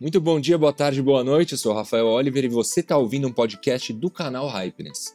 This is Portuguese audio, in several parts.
Muito bom dia, boa tarde, boa noite. Eu sou Rafael Oliver e você está ouvindo um podcast do canal Hypeness.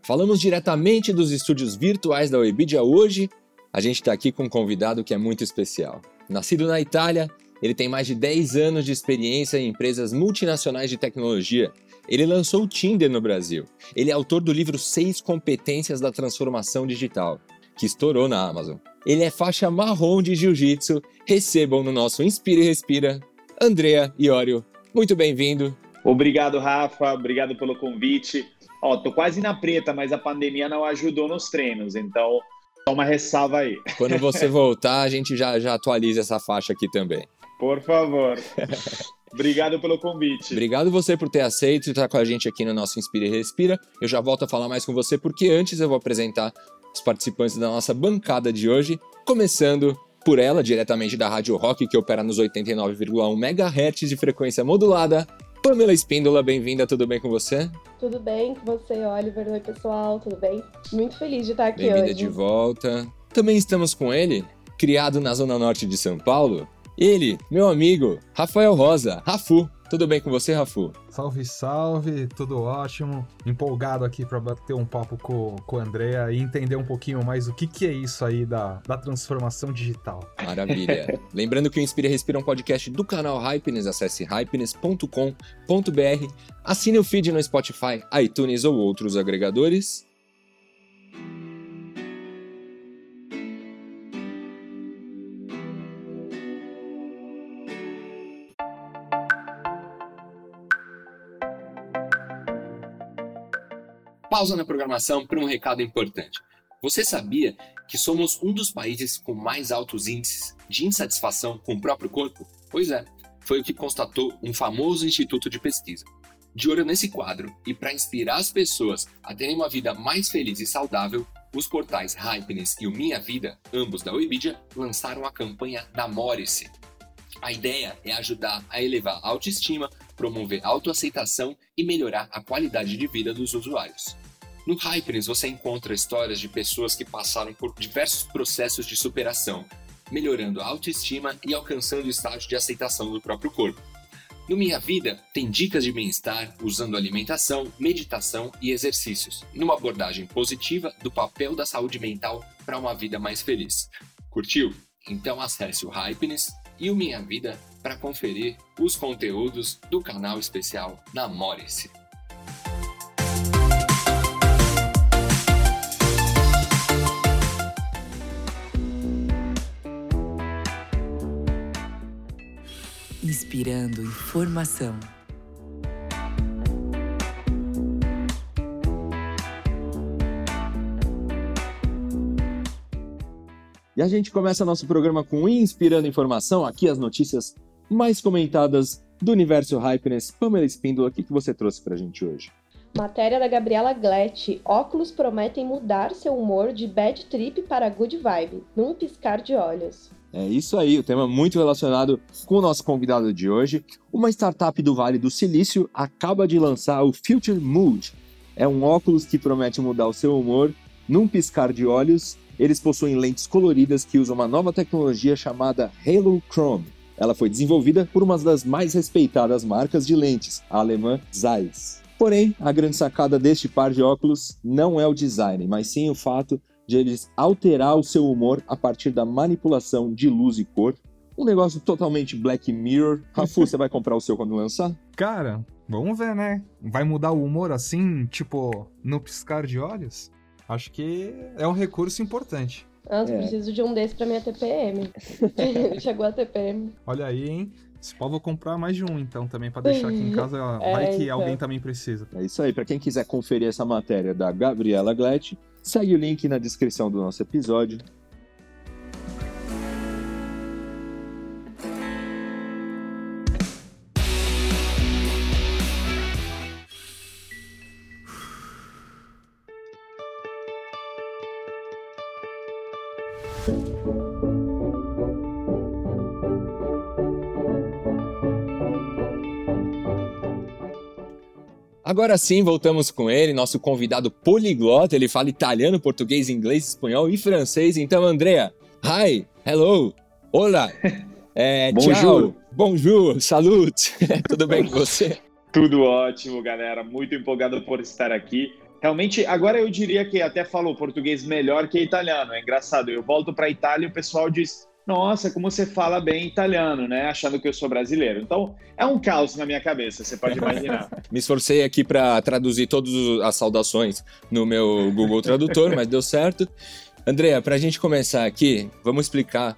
Falamos diretamente dos estúdios virtuais da Webidia hoje. A gente está aqui com um convidado que é muito especial. Nascido na Itália, ele tem mais de 10 anos de experiência em empresas multinacionais de tecnologia. Ele lançou o Tinder no Brasil. Ele é autor do livro Seis Competências da Transformação Digital, que estourou na Amazon. Ele é faixa marrom de jiu-jitsu. Recebam no nosso Inspira e Respira Andrea Iorio. Muito bem-vindo. Obrigado, Rafa. Obrigado pelo convite. Ó, tô quase na preta, mas a pandemia não ajudou nos treinos, então só uma ressalva aí. Quando você voltar, a gente já, já atualiza essa faixa aqui também. Por favor. Obrigado pelo convite. Obrigado você por ter aceito e estar com a gente aqui no nosso Inspira e Respira. Eu já volto a falar mais com você, porque antes eu vou apresentar os participantes da nossa bancada de hoje, começando por ela, diretamente da Rádio Rock, que opera nos 89,1 MHz de frequência modulada. Pamela Espíndola, bem-vinda, tudo bem com você? Tudo bem com você, Oliver? Oi, pessoal, tudo bem? Muito feliz de estar aqui bem hoje. Bem-vinda de volta. Também estamos com ele, criado na Zona Norte de São Paulo, ele, meu amigo, Rafael Rosa, Rafu. Tudo bem com você, Rafu? Salve, salve, tudo ótimo. Empolgado aqui para bater um papo com, com o Andrea e entender um pouquinho mais o que, que é isso aí da, da transformação digital. Maravilha. Lembrando que o Inspira Respira é um podcast do canal Hypeness. Acesse hypeness.com.br. Assine o feed no Spotify, iTunes ou outros agregadores. Pausa na programação para um recado importante. Você sabia que somos um dos países com mais altos índices de insatisfação com o próprio corpo? Pois é, foi o que constatou um famoso instituto de pesquisa. De olho nesse quadro e para inspirar as pessoas a terem uma vida mais feliz e saudável, os portais Hypeness e o Minha Vida, ambos da Webidia, lançaram a campanha da Morice. A ideia é ajudar a elevar a autoestima, promover a autoaceitação e melhorar a qualidade de vida dos usuários. No Hypeness você encontra histórias de pessoas que passaram por diversos processos de superação, melhorando a autoestima e alcançando o estágio de aceitação do próprio corpo. No Minha Vida, tem dicas de bem-estar usando alimentação, meditação e exercícios, numa abordagem positiva do papel da saúde mental para uma vida mais feliz. Curtiu? Então acesse o Hypeness e o Minha Vida para conferir os conteúdos do canal especial da Inspirando informação. E a gente começa nosso programa com Inspirando Informação, aqui as notícias mais comentadas do universo Hypeness. Pamela Espíndola, o que, que você trouxe pra gente hoje? Matéria da Gabriela Glett. Óculos prometem mudar seu humor de bad trip para good vibe, num piscar de olhos. É isso aí, o tema muito relacionado com o nosso convidado de hoje. Uma startup do Vale do Silício acaba de lançar o Future Mood. É um óculos que promete mudar o seu humor num piscar de olhos. Eles possuem lentes coloridas que usam uma nova tecnologia chamada Halo Chrome. Ela foi desenvolvida por uma das mais respeitadas marcas de lentes, a alemã Zeiss. Porém, a grande sacada deste par de óculos não é o design, mas sim o fato de eles alterar o seu humor a partir da manipulação de luz e cor. Um negócio totalmente Black Mirror. Rafu, você vai comprar o seu quando lançar? Cara, vamos ver, né? Vai mudar o humor assim, tipo, no piscar de olhos? Acho que é um recurso importante. Nossa, é. preciso de um desse pra minha TPM. Chegou a TPM. Olha aí, hein? Se pode, vou comprar mais de um, então, também, para deixar aqui em casa. É, vai que então. alguém também precisa. É isso aí. Para quem quiser conferir essa matéria da Gabriela Glett, segue o link na descrição do nosso episódio. Agora sim, voltamos com ele, nosso convidado poliglota. Ele fala italiano, português, inglês, espanhol e francês. Então, Andrea, hi, hello, hola, é, bonjour. tchau, bonjour, salute. Tudo bem com você? Tudo ótimo, galera. Muito empolgado por estar aqui. Realmente, agora eu diria que até falo português melhor que italiano. É engraçado. Eu volto para Itália e o pessoal diz: nossa, como você fala bem italiano, né? Achando que eu sou brasileiro. Então, é um caos na minha cabeça, você pode imaginar. Me esforcei aqui para traduzir todas as saudações no meu Google Tradutor, mas deu certo. Andrea, para a gente começar aqui, vamos explicar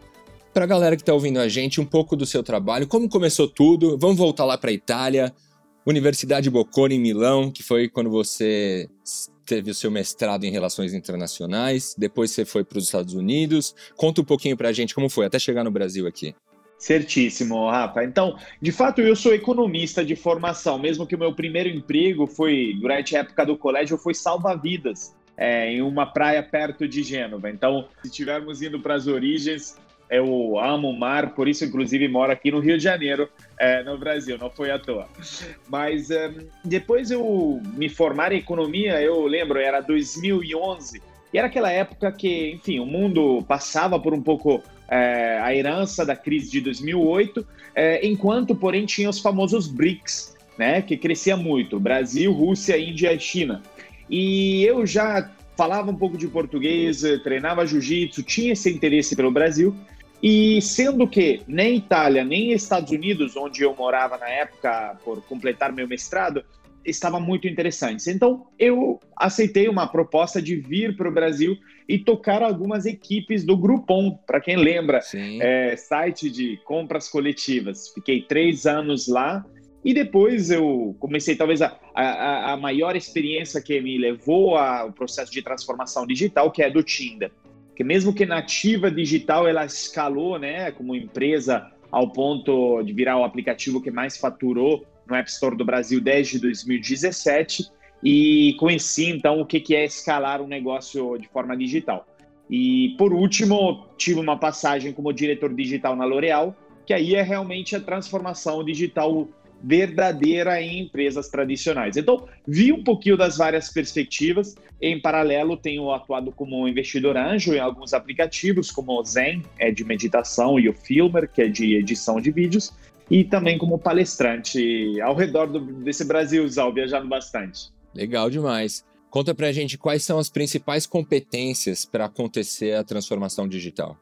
para a galera que está ouvindo a gente um pouco do seu trabalho, como começou tudo. Vamos voltar lá para a Itália, Universidade Bocconi em Milão, que foi quando você teve o seu mestrado em relações internacionais, depois você foi para os Estados Unidos. Conta um pouquinho para a gente como foi até chegar no Brasil aqui. Certíssimo, Rafa. Então, de fato, eu sou economista de formação, mesmo que o meu primeiro emprego foi, durante a época do colégio, foi salva-vidas. É, em uma praia perto de Gênova. Então, se estivermos indo para as origens, eu amo o mar, por isso, inclusive, moro aqui no Rio de Janeiro, é, no Brasil, não foi à toa. Mas é, depois eu me formar em economia, eu lembro, era 2011, e era aquela época que, enfim, o mundo passava por um pouco é, a herança da crise de 2008, é, enquanto, porém, tinha os famosos BRICS, né, que crescia muito, Brasil, Rússia, Índia e China. E eu já falava um pouco de português, treinava jiu-jitsu, tinha esse interesse pelo Brasil, e sendo que nem Itália, nem Estados Unidos, onde eu morava na época por completar meu mestrado, estava muito interessantes. Então, eu aceitei uma proposta de vir para o Brasil e tocar algumas equipes do Groupon, para quem lembra, é, site de compras coletivas. Fiquei três anos lá e depois eu comecei, talvez, a, a, a maior experiência que me levou ao processo de transformação digital, que é do Tinder que mesmo que nativa digital ela escalou, né, como empresa ao ponto de virar o aplicativo que mais faturou no App Store do Brasil desde 2017 e conheci então o que é escalar um negócio de forma digital. E por último, tive uma passagem como diretor digital na L'Oréal, que aí é realmente a transformação digital verdadeira em empresas tradicionais. Então, vi um pouquinho das várias perspectivas. Em paralelo, tenho atuado como investidor anjo em alguns aplicativos, como o Zen, é de meditação, e o Filmer, que é de edição de vídeos, e também como palestrante ao redor do, desse Brasilzão, viajando bastante. Legal demais. Conta pra gente quais são as principais competências para acontecer a transformação digital.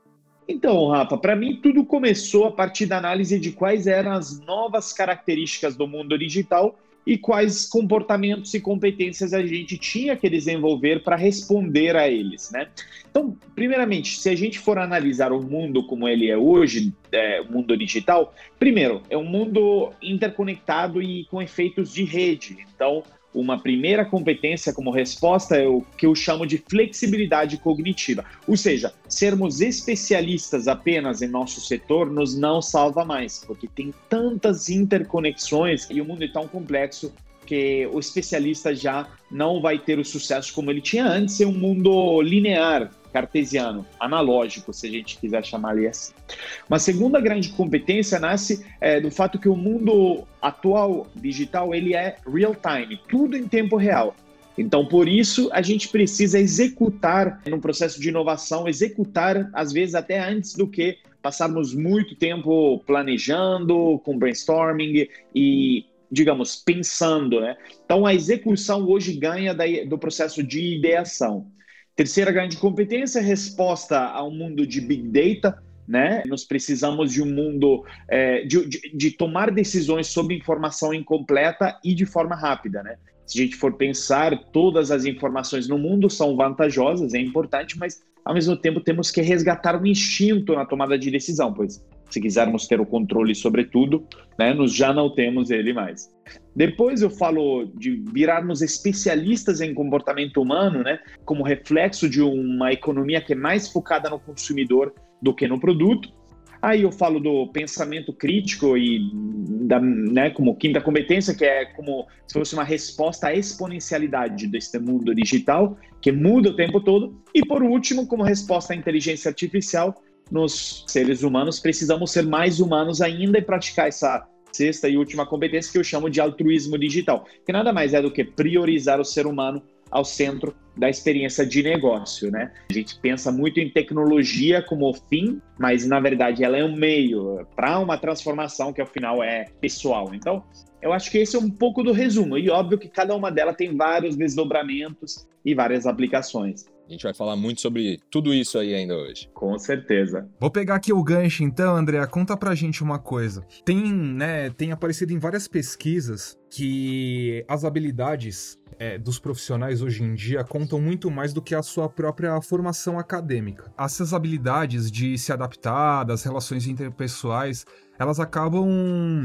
Então, Rafa, para mim tudo começou a partir da análise de quais eram as novas características do mundo digital e quais comportamentos e competências a gente tinha que desenvolver para responder a eles, né? Então, primeiramente, se a gente for analisar o mundo como ele é hoje, é, o mundo digital, primeiro, é um mundo interconectado e com efeitos de rede. Então, uma primeira competência como resposta é o que eu chamo de flexibilidade cognitiva. Ou seja, sermos especialistas apenas em nosso setor nos não salva mais, porque tem tantas interconexões e o mundo é tão complexo que o especialista já não vai ter o sucesso como ele tinha antes em um mundo linear, cartesiano, analógico, se a gente quiser chamar ele assim. Uma segunda grande competência nasce é, do fato que o mundo atual digital ele é real time, tudo em tempo real. Então, por isso, a gente precisa executar no processo de inovação, executar às vezes até antes do que passarmos muito tempo planejando, com brainstorming e digamos, pensando, né? Então, a execução hoje ganha do processo de ideação. Terceira grande competência, resposta a um mundo de big data, né? Nós precisamos de um mundo é, de, de, de, tomar decisões sobre informação incompleta e de forma rápida, né? Se a gente for pensar, todas as informações no mundo são vantajosas, é importante, mas ao mesmo tempo temos que resgatar o instinto na tomada de decisão, pois se quisermos ter o controle sobre tudo, né, nós já não temos ele mais. Depois eu falo de virarmos especialistas em comportamento humano, né, como reflexo de uma economia que é mais focada no consumidor do que no produto. Aí eu falo do pensamento crítico e da, né, como quinta competência, que é como se fosse uma resposta à exponencialidade deste mundo digital, que muda o tempo todo. E por último, como resposta à inteligência artificial, nos seres humanos precisamos ser mais humanos ainda e praticar essa sexta e última competência que eu chamo de altruísmo digital, que nada mais é do que priorizar o ser humano ao centro da experiência de negócio, né? A gente pensa muito em tecnologia como fim, mas na verdade ela é um meio para uma transformação que ao final é pessoal. Então, eu acho que esse é um pouco do resumo. E óbvio que cada uma delas tem vários desdobramentos e várias aplicações. A gente vai falar muito sobre tudo isso aí ainda hoje. Com certeza. Vou pegar aqui o gancho então, André, conta pra gente uma coisa. Tem, né, tem aparecido em várias pesquisas que as habilidades é, dos profissionais hoje em dia contam muito mais do que a sua própria formação acadêmica. Essas habilidades de se adaptar, das relações interpessoais, elas acabam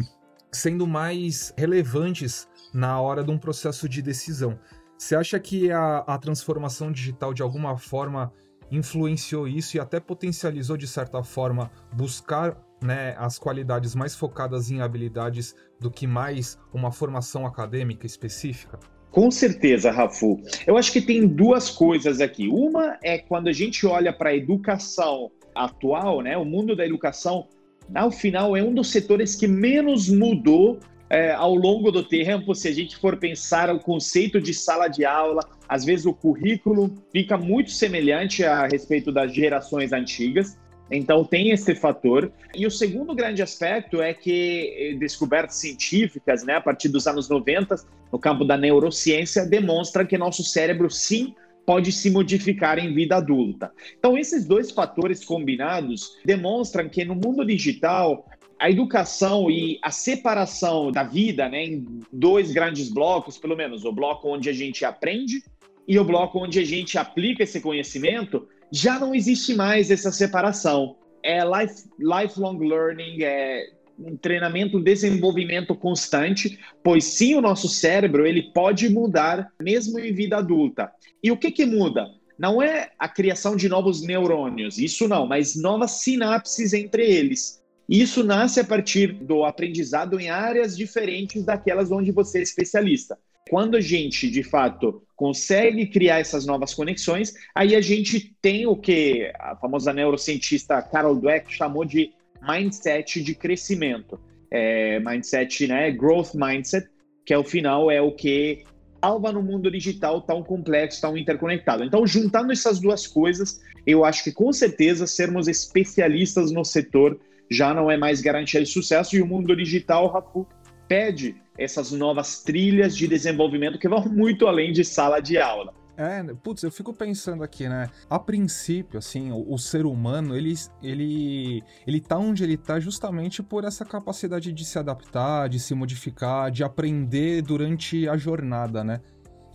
sendo mais relevantes na hora de um processo de decisão. Você acha que a, a transformação digital de alguma forma influenciou isso e até potencializou de certa forma buscar né, as qualidades mais focadas em habilidades do que mais uma formação acadêmica específica? Com certeza, Rafu. Eu acho que tem duas coisas aqui. Uma é quando a gente olha para a educação atual, né? O mundo da educação, ao final, é um dos setores que menos mudou é, ao longo do tempo, se a gente for pensar o conceito de sala de aula, às vezes o currículo fica muito semelhante a respeito das gerações antigas. Então tem esse fator. E o segundo grande aspecto é que eh, descobertas científicas, né, a partir dos anos 90, no campo da neurociência, demonstram que nosso cérebro sim pode se modificar em vida adulta. Então esses dois fatores combinados demonstram que no mundo digital a educação e a separação da vida, né, em dois grandes blocos, pelo menos, o bloco onde a gente aprende e o bloco onde a gente aplica esse conhecimento, já não existe mais essa separação. É life, lifelong learning, é um treinamento, um desenvolvimento constante, pois sim, o nosso cérebro ele pode mudar mesmo em vida adulta. E o que que muda? Não é a criação de novos neurônios, isso não, mas novas sinapses entre eles. Isso nasce a partir do aprendizado em áreas diferentes daquelas onde você é especialista. Quando a gente, de fato, consegue criar essas novas conexões, aí a gente tem o que a famosa neurocientista Carol Dweck chamou de mindset de crescimento. É, mindset, né? Growth mindset, que ao final é o que salva no mundo digital tão complexo, tão interconectado. Então, juntando essas duas coisas, eu acho que com certeza sermos especialistas no setor já não é mais garantia de sucesso e o mundo digital, Rafu, pede essas novas trilhas de desenvolvimento que vão muito além de sala de aula. É, putz, eu fico pensando aqui, né? A princípio, assim, o, o, ser humano, ele, ele, ele tá onde ele tá justamente por essa capacidade de se adaptar, de se modificar, de aprender durante a jornada, né?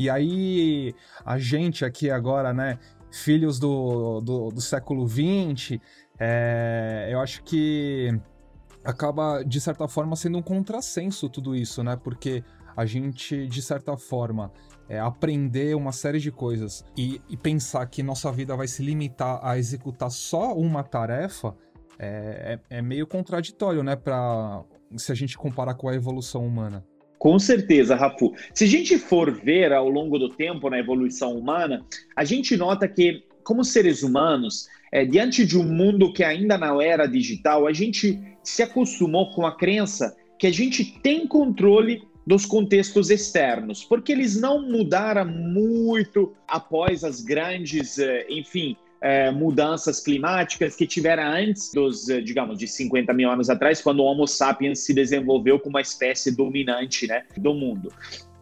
E aí, a gente aqui agora, né, filhos do, do, do século XX, é, eu acho que acaba, de certa forma, sendo um contrassenso tudo isso, né? Porque a gente, de certa forma, é, aprender uma série de coisas e, e, pensar que nossa vida vai se limitar a executar só uma tarefa é, é, é meio contraditório, né? Pra, se a gente comparar com a evolução humana. Com certeza, Rafu. Se a gente for ver ao longo do tempo na evolução humana, a gente nota que, como seres humanos, é, diante de um mundo que ainda não era digital, a gente se acostumou com a crença que a gente tem controle dos contextos externos, porque eles não mudaram muito após as grandes, é, enfim, é, mudanças climáticas que tiveram antes dos, é, digamos, de 50 mil anos atrás, quando o Homo sapiens se desenvolveu como uma espécie dominante né, do mundo.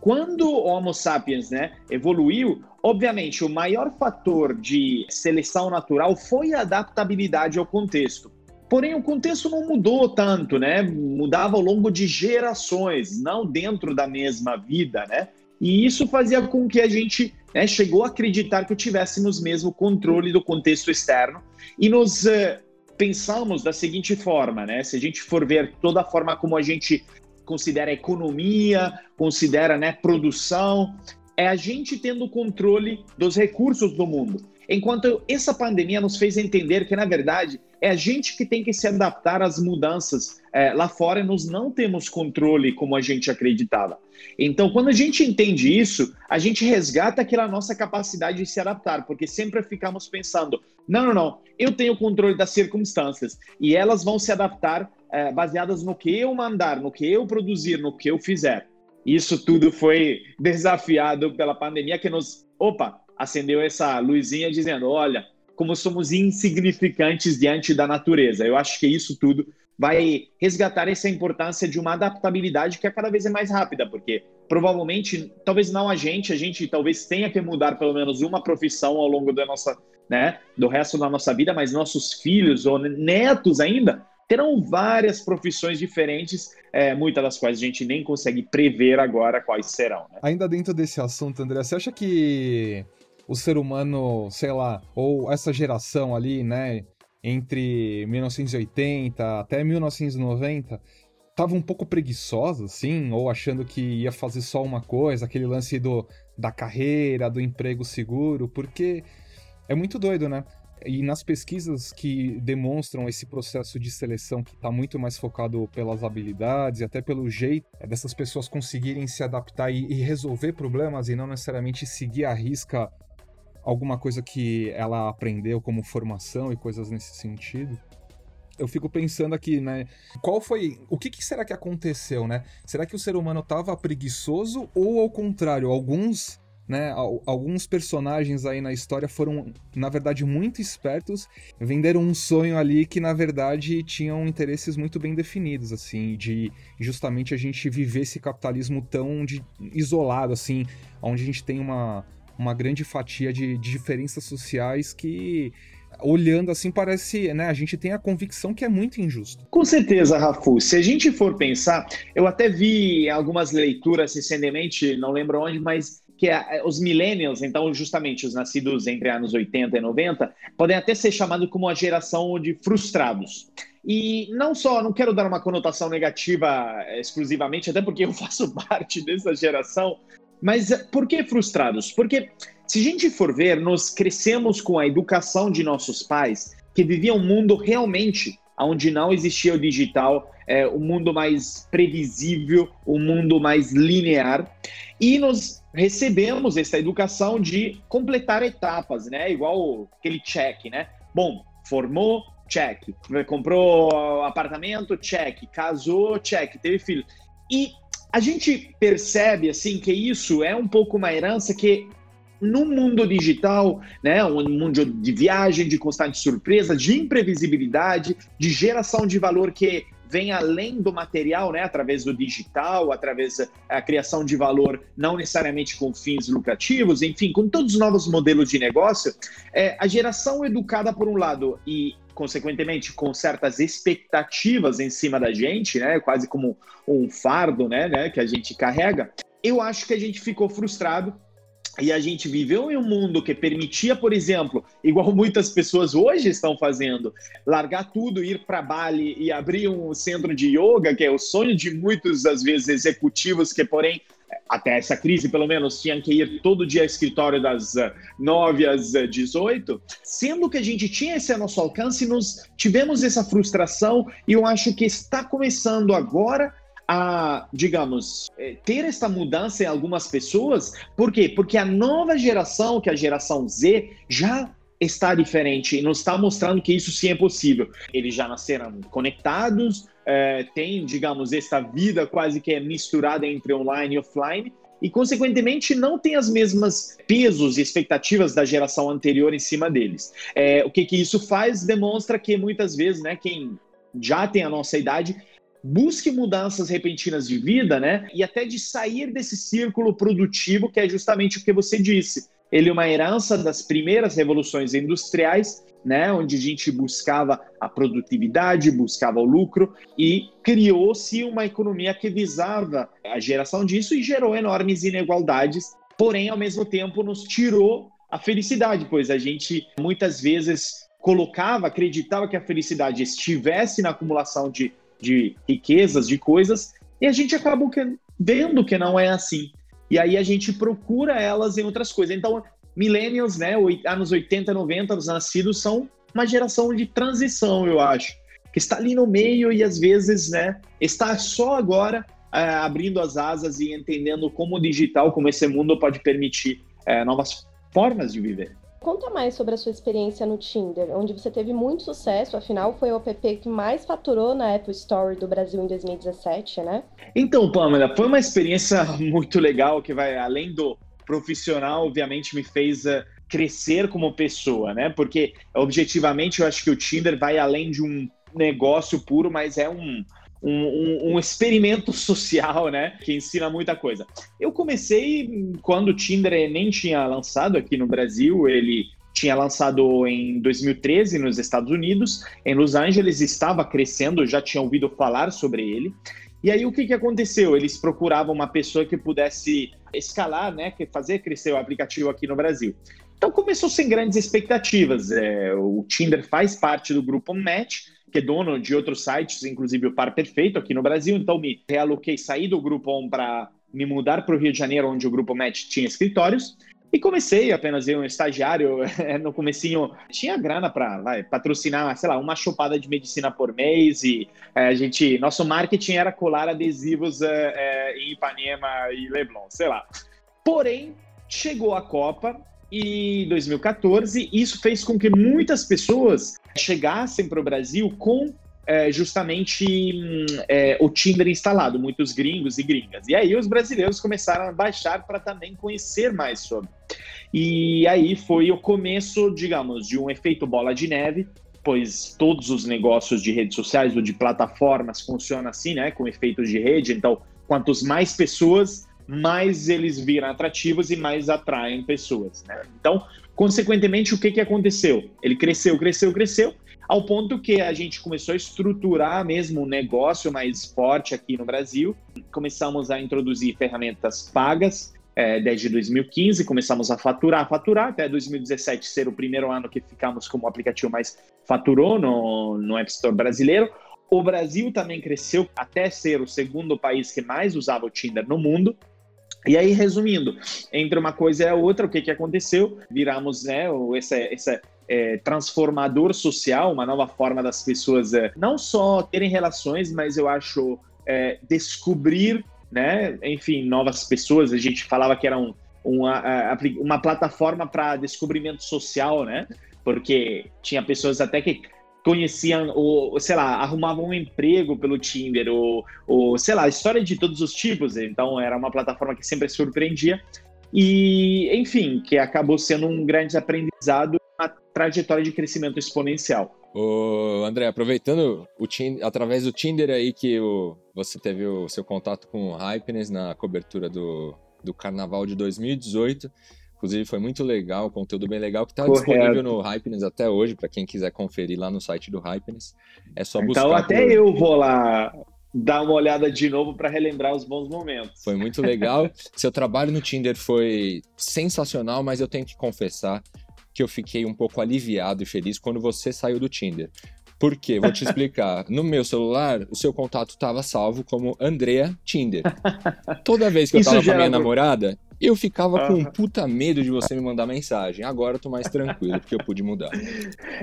Quando o Homo sapiens né, evoluiu, obviamente o maior fator de seleção natural foi a adaptabilidade ao contexto. Porém, o contexto não mudou tanto, né? Mudava ao longo de gerações, não dentro da mesma vida, né? E isso fazia com que a gente né, chegou a acreditar que tivéssemos mesmo controle do contexto externo e nos uh, pensamos da seguinte forma, né? Se a gente for ver toda a forma como a gente considera economia, considera né, produção. é a gente tendo controle dos recursos do mundo. Enquanto essa pandemia nos fez entender que, na verdade, é a gente que tem que se adaptar às mudanças é, lá fora, nós não temos controle como a gente acreditava. Então, quando a gente entende isso, a gente resgata aquela nossa capacidade de se adaptar, porque sempre ficamos pensando: não, não, não, eu tenho controle das circunstâncias e elas vão se adaptar é, baseadas no que eu mandar, no que eu produzir, no que eu fizer. Isso tudo foi desafiado pela pandemia que nos, opa, acendeu essa luzinha dizendo: olha, como somos insignificantes diante da natureza. Eu acho que isso tudo vai resgatar essa importância de uma adaptabilidade que é cada vez é mais rápida, porque provavelmente, talvez não a gente, a gente talvez tenha que mudar pelo menos uma profissão ao longo da nossa, né, do resto da nossa vida, mas nossos filhos ou netos ainda terão várias profissões diferentes, é, muitas das quais a gente nem consegue prever agora quais serão. Né? Ainda dentro desse assunto, André, você acha que o ser humano, sei lá, ou essa geração ali, né, entre 1980 até 1990, tava um pouco preguiçosa, assim, ou achando que ia fazer só uma coisa, aquele lance do, da carreira, do emprego seguro, porque é muito doido, né? E nas pesquisas que demonstram esse processo de seleção que está muito mais focado pelas habilidades e até pelo jeito dessas pessoas conseguirem se adaptar e, resolver problemas e não necessariamente seguir a risca alguma coisa que ela aprendeu como formação e coisas nesse sentido. Eu fico pensando aqui, né? Qual foi. O que, que será que aconteceu, né? Será que o ser humano estava preguiçoso ou, ao contrário, alguns né, alguns personagens aí na história foram, na verdade, muito espertos, venderam um sonho ali que, na verdade, tinham interesses muito bem definidos, assim, de justamente a gente viver esse capitalismo tão de, isolado, assim, onde a gente tem uma, uma grande fatia de, de diferenças sociais que olhando assim parece, né, a gente tem a convicção que é muito injusto. Com certeza, Rafu. Se a gente for pensar, eu até vi algumas leituras recentemente, não lembro onde, mas que é, os millennials, então justamente os nascidos entre anos 80 e 90, podem até ser chamados como a geração de frustrados. E não só, não quero dar uma conotação negativa exclusivamente, até porque eu faço parte dessa geração, mas eh, por que frustrados? Porque se a gente for ver, nós crescemos com a educação de nossos pais, que viviam um mundo realmente onde não existia o digital, é, um mundo mais previsível, um mundo mais linear. E nós recebemos essa educação de completar etapas, né? Igual aquele check, né? Bom, formou, check. Comprou apartamento, check. Casou, check. Teve filho. E a gente percebe assim que isso é um pouco uma herança que no mundo digital, né, um mundo de viagem, de constante surpresa, de imprevisibilidade, de geração de valor que vem além do material, né, através do digital, através da criação de valor, não necessariamente com fins lucrativos, enfim, com todos os novos modelos de negócio, é, a geração educada por um lado e consequentemente, com certas expectativas em cima da gente, né? Quase como um fardo, né? né que a gente carrega. Eu acho que a gente ficou frustrado e a gente viveu em um mundo que permitia, por exemplo, igual muitas pessoas hoje estão fazendo, largar tudo, ir para Bali e abrir um centro de yoga, que é o sonho de muitos, às vezes, executivos que, porém, até essa crise, pelo menos, tinham que ir todo dia ao escritório das 9 eh, às 18, eh, sendo que a gente tinha esse nosso alcance, nós tivemos essa frustração e eu acho que está começando agora a, digamos, eh, ter essa mudança em algumas pessoas. Por quê? Porque a nova geração, que é a geração Z, já está diferente e nos está mostrando que isso sim é possível. Eles já nasceram conectados, é, tem, digamos, essa vida quase que é misturada entre online e offline, e, consequentemente, não tem as mesmas pesos e expectativas da geração anterior em cima deles. É, o que, que isso faz? Demonstra que, muitas vezes, né, quem já tem a nossa idade busque mudanças repentinas de vida, né? E até de sair desse círculo produtivo, que é justamente o que você disse. Ele é uma herança das primeiras revoluções industriais né, onde a gente buscava a produtividade, buscava o lucro e criou-se uma economia que visava a geração disso e gerou enormes inigualdades, porém, ao mesmo tempo, nos tirou a felicidade, pois a gente muitas vezes colocava, acreditava que a felicidade estivesse na acumulação de, de riquezas, de coisas, e a gente acabou que, vendo que não é assim. e aí a gente procura elas em outras coisas. Então, millennials, né, anos 80, 90, os nascidos são uma geração de transição, eu acho, que está ali no meio e às vezes, né, está só agora é, abrindo as asas e entendendo como o digital, como esse mundo pode permitir é, novas formas de viver. Conta mais sobre a sua experiência no Tinder, onde você teve muito sucesso, afinal foi o app que mais faturou na Apple Store do Brasil em 2017, né? Então, Pamela, foi uma experiência muito legal que vai além do profissional, obviamente me fez uh, crescer como pessoa, né? Porque objetivamente eu acho que o Tinder vai além de um negócio puro, mas é um, um, um, experimento social, né? Que ensina muita coisa. Eu comecei quando o Tinder nem tinha lançado aqui no Brasil, ele tinha lançado em 2013 nos Estados Unidos, em Los Angeles estava crescendo, já tinha ouvido falar sobre ele. E aí o que, que aconteceu? Eles procuravam uma pessoa que pudesse escalar, né, fazer crescer o aplicativo aqui no Brasil. Então começou sem grandes expectativas. É, o Tinder faz parte do grupo Match, que é dono de outros sites, inclusive o Par Perfeito aqui no Brasil. Então me realoquei, saí do grupo On para me mudar para o Rio de Janeiro, onde o grupo Match tinha escritórios. E comecei apenas eu, um estagiário, no comecinho tinha grana para patrocinar, sei lá, uma chupada de medicina por mês e é, a gente, nosso marketing era colar adesivos é, é, em Ipanema e Leblon, sei lá. Porém, chegou a Copa e 2014, isso fez com que muitas pessoas chegassem para o Brasil com é, justamente hum, é, o Tinder instalado, muitos gringos e gringas. E aí os brasileiros começaram a baixar para também conhecer mais sobre. E aí foi o começo, digamos, de um efeito bola de neve, pois todos os negócios de redes sociais ou de plataformas funcionam assim, né, com efeitos de rede. Então, quantos mais pessoas, mais eles viram atrativos e mais atraem pessoas. Né? Então, consequentemente, o que, que aconteceu? Ele cresceu, cresceu, cresceu, ao ponto que a gente começou a estruturar mesmo um negócio mais forte aqui no Brasil. Começamos a introduzir ferramentas pagas. É, desde 2015 começamos a faturar, faturar até 2017 ser o primeiro ano que ficamos como aplicativo mais faturou no, no App Store brasileiro. O Brasil também cresceu até ser o segundo país que mais usava o Tinder no mundo. E aí, resumindo, entre uma coisa e a outra, o que, que aconteceu? Viramos né, esse, esse é, transformador social, uma nova forma das pessoas é, não só terem relações, mas eu acho é, descobrir, né, enfim, novas pessoas. A gente falava que era um, uma, uma plataforma para descobrimento social, né? Porque tinha pessoas até que conheciam, ou, sei lá, arrumavam um emprego pelo Tinder, ou, ou, sei lá, história de todos os tipos. Então, era uma plataforma que sempre surpreendia. E, enfim, que acabou sendo um grande aprendizado, uma trajetória de crescimento exponencial. Ô, André, aproveitando o Tinder, através do Tinder aí que o, você teve o seu contato com o Hypeness na cobertura do, do Carnaval de 2018, Inclusive, foi muito legal, conteúdo bem legal, que está disponível no Hypeness até hoje, para quem quiser conferir lá no site do Hypeness. É só buscar. Então, até por... eu vou lá dar uma olhada de novo para relembrar os bons momentos. Foi muito legal. Seu trabalho no Tinder foi sensacional, mas eu tenho que confessar que eu fiquei um pouco aliviado e feliz quando você saiu do Tinder. Por quê? Vou te explicar. No meu celular, o seu contato estava salvo como Andrea Tinder. Toda vez que eu estava com a minha namorada, eu ficava com um puta medo de você me mandar mensagem. Agora eu tô mais tranquilo, porque eu pude mudar.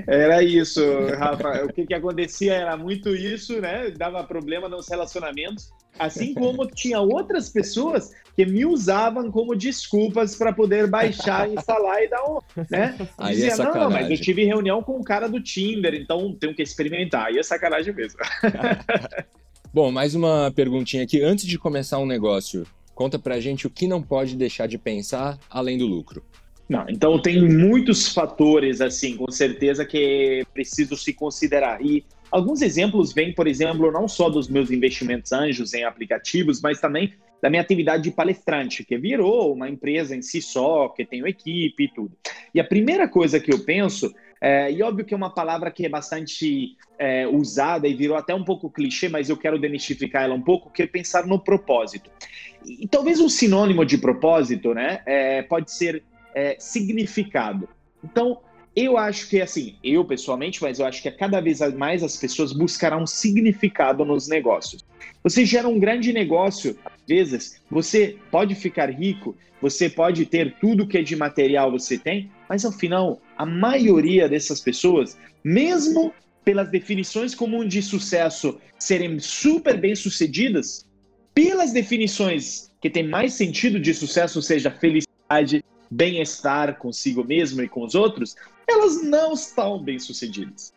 Era isso, Rafa. O que, que acontecia era muito isso, né? Dava problema nos relacionamentos. Assim como tinha outras pessoas que me usavam como desculpas para poder baixar, instalar e dar um. Né? Aí Dizia, é sacanagem. não, mas eu tive reunião com o cara do Tinder, então tenho que experimentar. Aí é sacanagem mesmo. Bom, mais uma perguntinha aqui. Antes de começar um negócio, Conta pra gente o que não pode deixar de pensar além do lucro. Não, então tem muitos fatores, assim, com certeza que preciso se considerar. E alguns exemplos vêm, por exemplo, não só dos meus investimentos anjos em aplicativos, mas também da minha atividade de palestrante, que virou uma empresa em si só, que tem equipe e tudo. E a primeira coisa que eu penso é, e óbvio que é uma palavra que é bastante é, usada e virou até um pouco clichê, mas eu quero demistificar ela um pouco, que é pensar no propósito. E, talvez um sinônimo de propósito, né, é, pode ser é, significado. Então, eu acho que, assim, eu pessoalmente, mas eu acho que cada vez mais as pessoas buscarão um significado nos negócios. Você gera um grande negócio vezes você pode ficar rico, você pode ter tudo que é de material você tem, mas ao final, a maioria dessas pessoas, mesmo pelas definições comuns de sucesso serem super bem sucedidas, pelas definições que têm mais sentido de sucesso, seja felicidade, bem-estar consigo mesmo e com os outros, elas não estão bem sucedidas.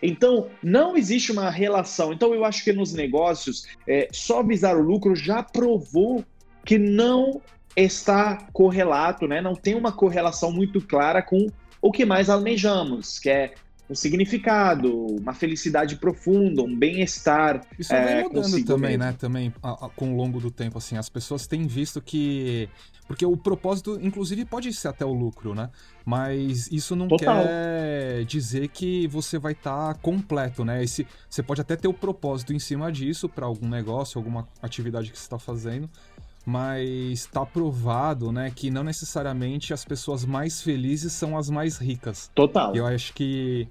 Então, não existe uma relação. Então, eu acho que nos negócios, é, só visar o lucro já provou que não está correlato, né? não tem uma correlação muito clara com o que mais almejamos, que é um significado, uma felicidade profunda, um bem-estar. Isso é, vem mudando também, mesmo. né? Também a, a, com o longo do tempo, assim, as pessoas têm visto que porque o propósito, inclusive, pode ser até o lucro, né? Mas isso não Total. quer dizer que você vai estar tá completo, né? Esse, você pode até ter o propósito em cima disso para algum negócio, alguma atividade que você está fazendo, mas está provado, né, que não necessariamente as pessoas mais felizes são as mais ricas. Total. E eu acho que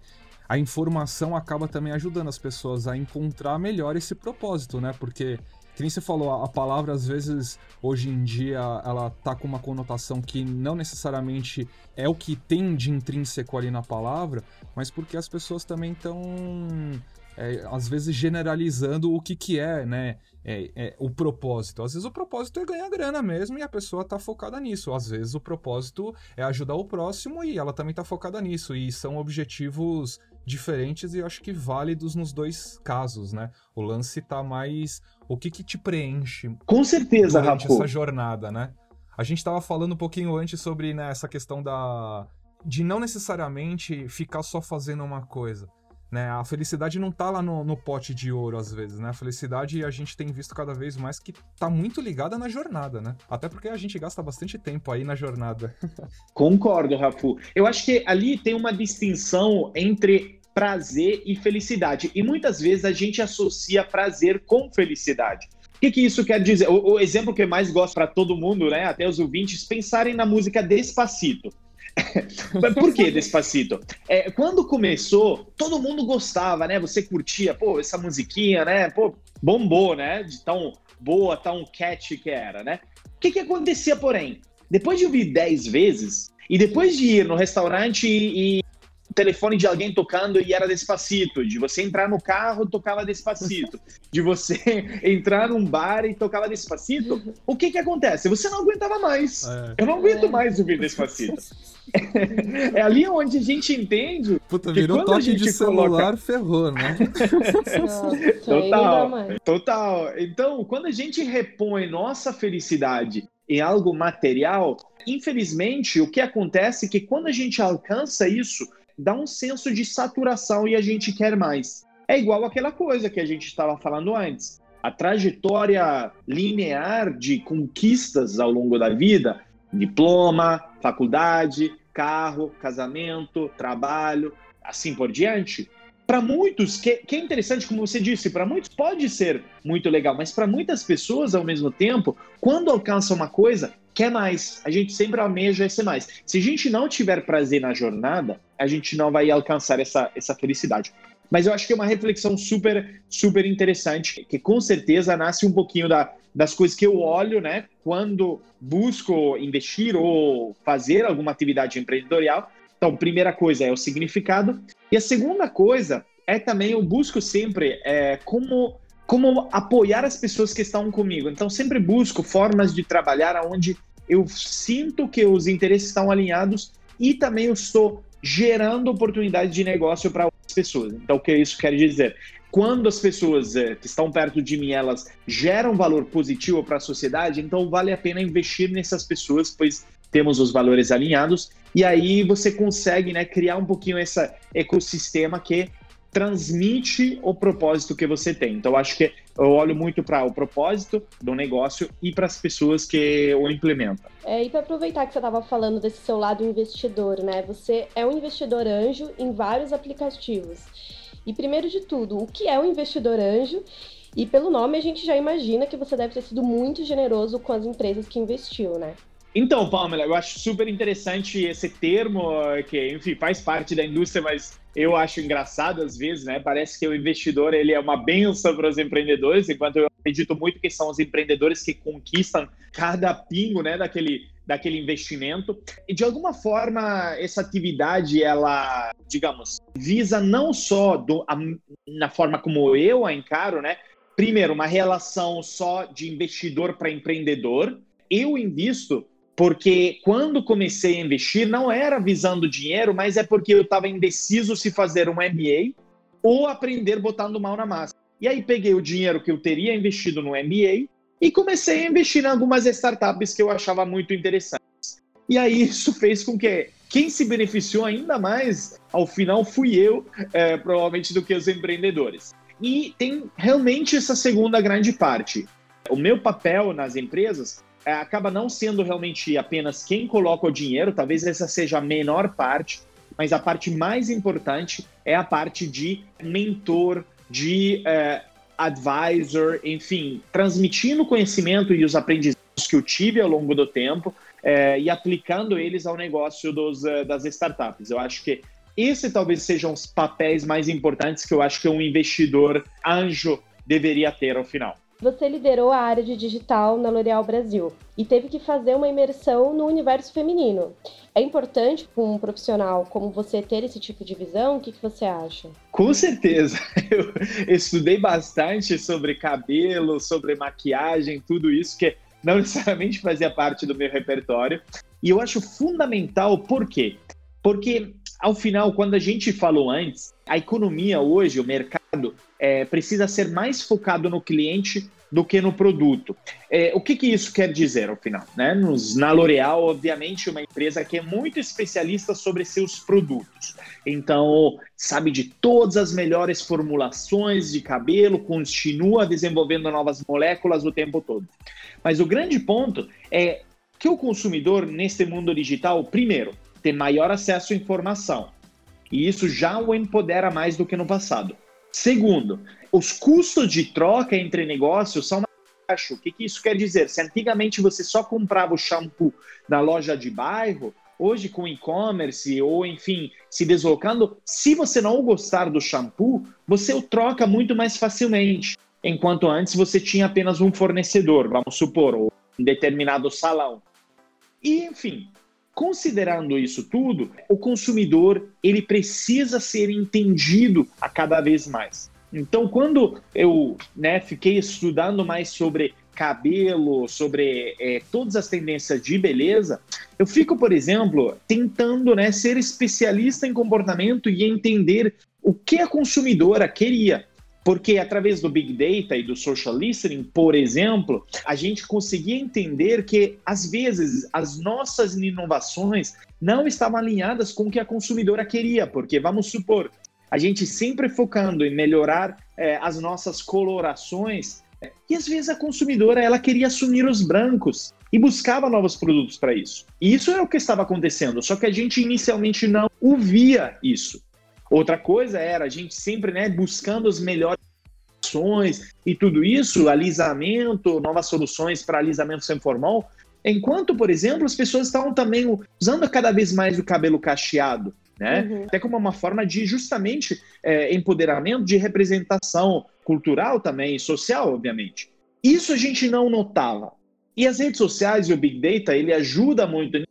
a informação acaba também ajudando as pessoas a encontrar melhor esse propósito, né? Porque que nem você falou, a palavra às vezes hoje em dia ela tá com uma conotação que não necessariamente é o que tem de intrínseco ali na palavra, mas porque as pessoas também estão é, às vezes generalizando o que que é, né? É, é, o propósito. Às vezes o propósito é ganhar grana mesmo e a pessoa tá focada nisso. Às vezes o propósito é ajudar o próximo e ela também tá focada nisso. E são objetivos diferentes e eu acho que válidos nos dois casos, né? O lance tá mais o que que te preenche? Com certeza, durante Rafa. essa jornada, né? A gente estava falando um pouquinho antes sobre né, essa questão da de não necessariamente ficar só fazendo uma coisa. Né? A felicidade não tá lá no, no, pote de ouro, às vezes, né? A felicidade a gente tem visto cada vez mais que tá muito ligada na jornada, né? Até porque a gente gasta bastante tempo aí na jornada. Concordo, Rafu. Eu acho que ali tem uma distinção entre prazer e felicidade. E muitas vezes a gente associa prazer com felicidade. O que, que isso quer dizer? O, o exemplo que eu mais gosto para todo mundo, né, até os ouvintes, pensarem na música Despacito. Por que Despacito? É, quando começou, todo mundo gostava, né? Você curtia, pô, essa musiquinha, né? Pô, bombou, né? De tão boa, tão catchy que era, né? O que, que acontecia, porém? Depois de ouvir 10 vezes, e depois de ir no restaurante e, telefone de alguém tocando e era despacito, de você entrar no carro, tocava despacito, de você entrar num bar e tocava despacito, o que que acontece? Você não aguentava mais. É. Eu não aguento é. mais ouvir despacito. É ali onde a gente entende. Puta, virou toque de celular, coloca... ferrou, né? total, total. Então, quando a gente repõe nossa felicidade em algo material, infelizmente, o que acontece é que quando a gente alcança isso, dá um senso de saturação e a gente quer mais. É igual aquela coisa que a gente estava falando antes. A trajetória linear de conquistas ao longo da vida, diploma, faculdade, carro, casamento, trabalho, assim por diante. Para muitos, que, que, é interessante, como você disse, para muitos pode ser muito legal, mas para muitas pessoas, ao mesmo tempo, quando alcança uma coisa, quer mais. A gente sempre almeja esse mais. Se a gente não tiver prazer na jornada, a gente não vai alcançar essa, essa felicidade. Mas eu acho que é uma reflexão super, super interessante, que com certeza nasce um pouquinho da, das coisas que eu olho, né, quando busco investir ou fazer alguma atividade empresarial. Então, primeira coisa é o significado. E a segunda coisa é também eu busco sempre é, como como apoiar as pessoas que estão comigo. Então, sempre busco formas de trabalhar onde eu sinto que os interesses estão alinhados e também eu estou gerando oportunidades de negócio para outras pessoas. Então, o que isso quer dizer? Quando as pessoas é, que estão perto de mim, elas geram valor positivo para a sociedade, então vale a pena investir nessas pessoas, pois temos os valores alinhados, e aí você consegue né, criar um pouquinho esse ecossistema que transmite o propósito que você tem. Então, acho que eu olho muito para o propósito do negócio e para as pessoas que o implementam. É, e para aproveitar que você estava falando desse seu lado investidor, né? Você é um investidor anjo em vários aplicativos. E primeiro de tudo, o que é um investidor anjo? E pelo nome a gente já imagina que você deve ter sido muito generoso com as empresas que investiu, né? Então, Pamela, eu acho super interessante esse termo, que, enfim, faz parte da indústria, mas eu acho engraçado às vezes, né? Parece que o investidor ele é uma benção para os empreendedores, enquanto eu acredito muito que são os empreendedores que conquistam cada pingo né, daquele, daquele investimento. E de alguma forma, essa atividade, ela, digamos, visa não só do, a, na forma como eu a encaro, né? Primeiro, uma relação só de investidor para empreendedor. Eu invisto porque quando comecei a investir não era visando dinheiro, mas é porque eu estava indeciso se fazer um MBA ou aprender botando mal na massa. E aí peguei o dinheiro que eu teria investido no MBA e comecei a investir em algumas startups que eu achava muito interessantes. E aí isso fez com que quem se beneficiou ainda mais, ao final, fui eu, é, provavelmente, do que os empreendedores. E tem realmente essa segunda grande parte. O meu papel nas empresas é, acaba não sendo realmente apenas quem coloca o dinheiro, talvez essa seja a menor parte, mas a parte mais importante é a parte de mentor, de é, advisor, enfim, transmitindo conhecimento e os aprendizados que eu tive ao longo do tempo é, e aplicando eles ao negócio dos, é, das startups. Eu acho que esse talvez sejam os papéis mais importantes que eu acho que um investidor anjo deveria ter ao final. Você liderou a área de digital na L'Oréal Brasil e teve que fazer uma imersão no universo feminino. É importante para um profissional como você ter esse tipo de visão? O que, que você acha? Com certeza. Eu estudei bastante sobre cabelo, sobre maquiagem, tudo isso que não necessariamente fazia parte do meu repertório. E eu acho fundamental, por quê? Porque, ao final, quando a gente falou antes, a economia hoje, o mercado, é, precisa ser mais focado no cliente do que no produto. É, o que, que, isso quer dizer ao final? Né? Nos, na L'Oréal, obviamente, uma empresa que é muito especialista sobre seus produtos. Então, sabe de todas as melhores formulações de cabelo, continua desenvolvendo novas moléculas o tempo todo. Mas o grande ponto é que o consumidor, nesse mundo digital, primeiro, tem maior acesso à informação. E isso já o empodera mais do que no passado. Segundo, os custos de troca entre negócios são baixos. O que, que isso quer dizer? Se antigamente você só comprava o shampoo na loja de bairro, hoje com e-commerce ou enfim, se deslocando, se você não gostar do shampoo, você o troca muito mais facilmente. Enquanto antes você tinha apenas um fornecedor, vamos supor, ou um determinado salão. E enfim, considerando isso tudo, o consumidor ele precisa ser entendido a cada vez mais. Então, quando eu né, fiquei estudando mais sobre cabelo, sobre é, todas as tendências de beleza, eu fico, por exemplo, tentando né, ser especialista em comportamento e entender o que a consumidora queria. Porque através do Big Data e do Social Listening, por exemplo, a gente conseguia entender que, às vezes, as nossas inovações não estavam alinhadas com o que a consumidora queria. Porque, vamos supor, a gente sempre focando em melhorar é, as nossas colorações, e às vezes a consumidora ela queria assumir os brancos e buscava novos produtos para isso. E isso é o que estava acontecendo, só que a gente inicialmente não ouvia isso. Outra coisa era a gente sempre né, buscando as melhores soluções e tudo isso, alisamento, novas soluções para alisamento sem formal, enquanto, por exemplo, as pessoas estavam também usando cada vez mais o cabelo cacheado, né? Uhum. Até como uma forma de justamente é, empoderamento, de representação cultural também, social, obviamente. Isso a gente não notava. E as redes sociais e o Big Data, ele ajuda muito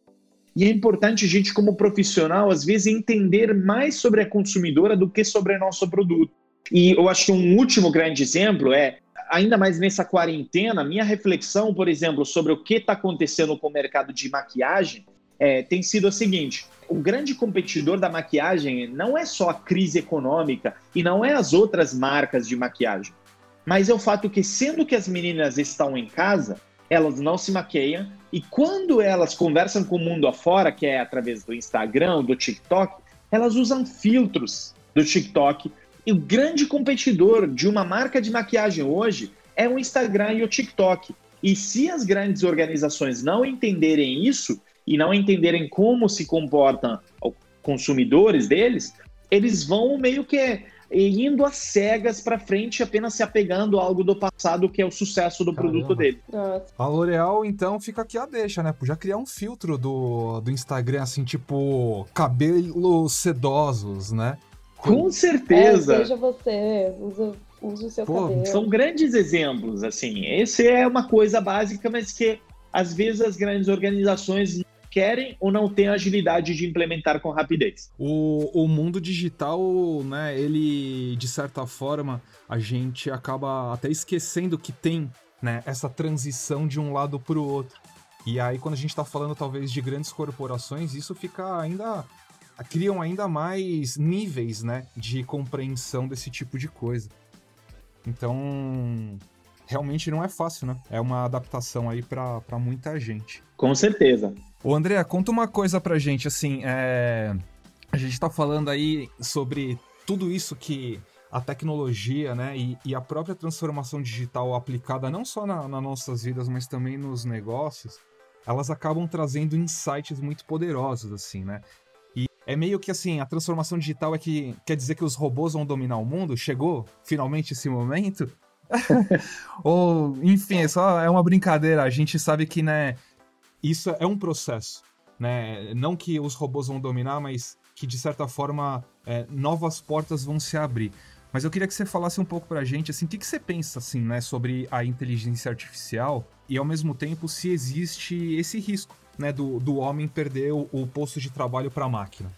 e é importante a gente, como profissional, às vezes entender mais sobre a consumidora do que sobre o nosso produto. E eu acho que um último grande exemplo é, ainda mais nessa quarentena, minha reflexão, por exemplo, sobre o que está acontecendo com o mercado de maquiagem é, tem sido a seguinte: o grande competidor da maquiagem não é só a crise econômica e não é as outras marcas de maquiagem, mas é o fato que, sendo que as meninas estão em casa, elas não se maqueiam, e quando elas conversam com o mundo afora, que é através do Instagram, do TikTok, elas usam filtros do TikTok. E o grande competidor de uma marca de maquiagem hoje é o Instagram e o TikTok. E se as grandes organizações não entenderem isso e não entenderem como se comportam consumidores deles, eles vão meio que indo às cegas para frente, apenas se apegando a algo do passado que é o sucesso do Caramba. produto dele. A L'Oreal, então, fica aqui a deixa, né? Podia criar um filtro do, do Instagram, assim, tipo, cabelos sedosos, né? Com certeza. É, seja você, usa Use o seu Pô, cabelo. São grandes exemplos, assim. Esse é uma coisa básica, mas que às vezes as grandes organizações querem ou não têm agilidade de implementar com rapidez. O, o mundo digital, né, ele, de certa forma, a gente acaba até esquecendo que tem né, essa transição de um lado para o outro. E aí, quando a gente está falando talvez de grandes corporações, isso fica ainda. criam ainda mais níveis né, de compreensão desse tipo de coisa. Então, realmente não é fácil, né? É uma adaptação aí para muita gente. Com certeza. Ô André, conta uma coisa pra gente, assim, é... a gente tá falando aí sobre tudo isso que a tecnologia, né, e, e a própria transformação digital aplicada não só na, nas nossas vidas, mas também nos negócios, elas acabam trazendo insights muito poderosos, assim, né? E é meio que assim, a transformação digital é que quer dizer que os robôs vão dominar o mundo? Chegou finalmente esse momento? Ou, enfim, é só é uma brincadeira. A gente sabe que, né, isso é um processo, né? Não que os robôs vão dominar, mas que de certa forma é, novas portas vão se abrir. Mas eu queria que você falasse um pouco pra gente, assim, o que, que você pensa, assim, né, sobre a inteligência artificial e, ao mesmo tempo, se existe esse risco, né, do, do homem perder o, o posto de trabalho para a máquina?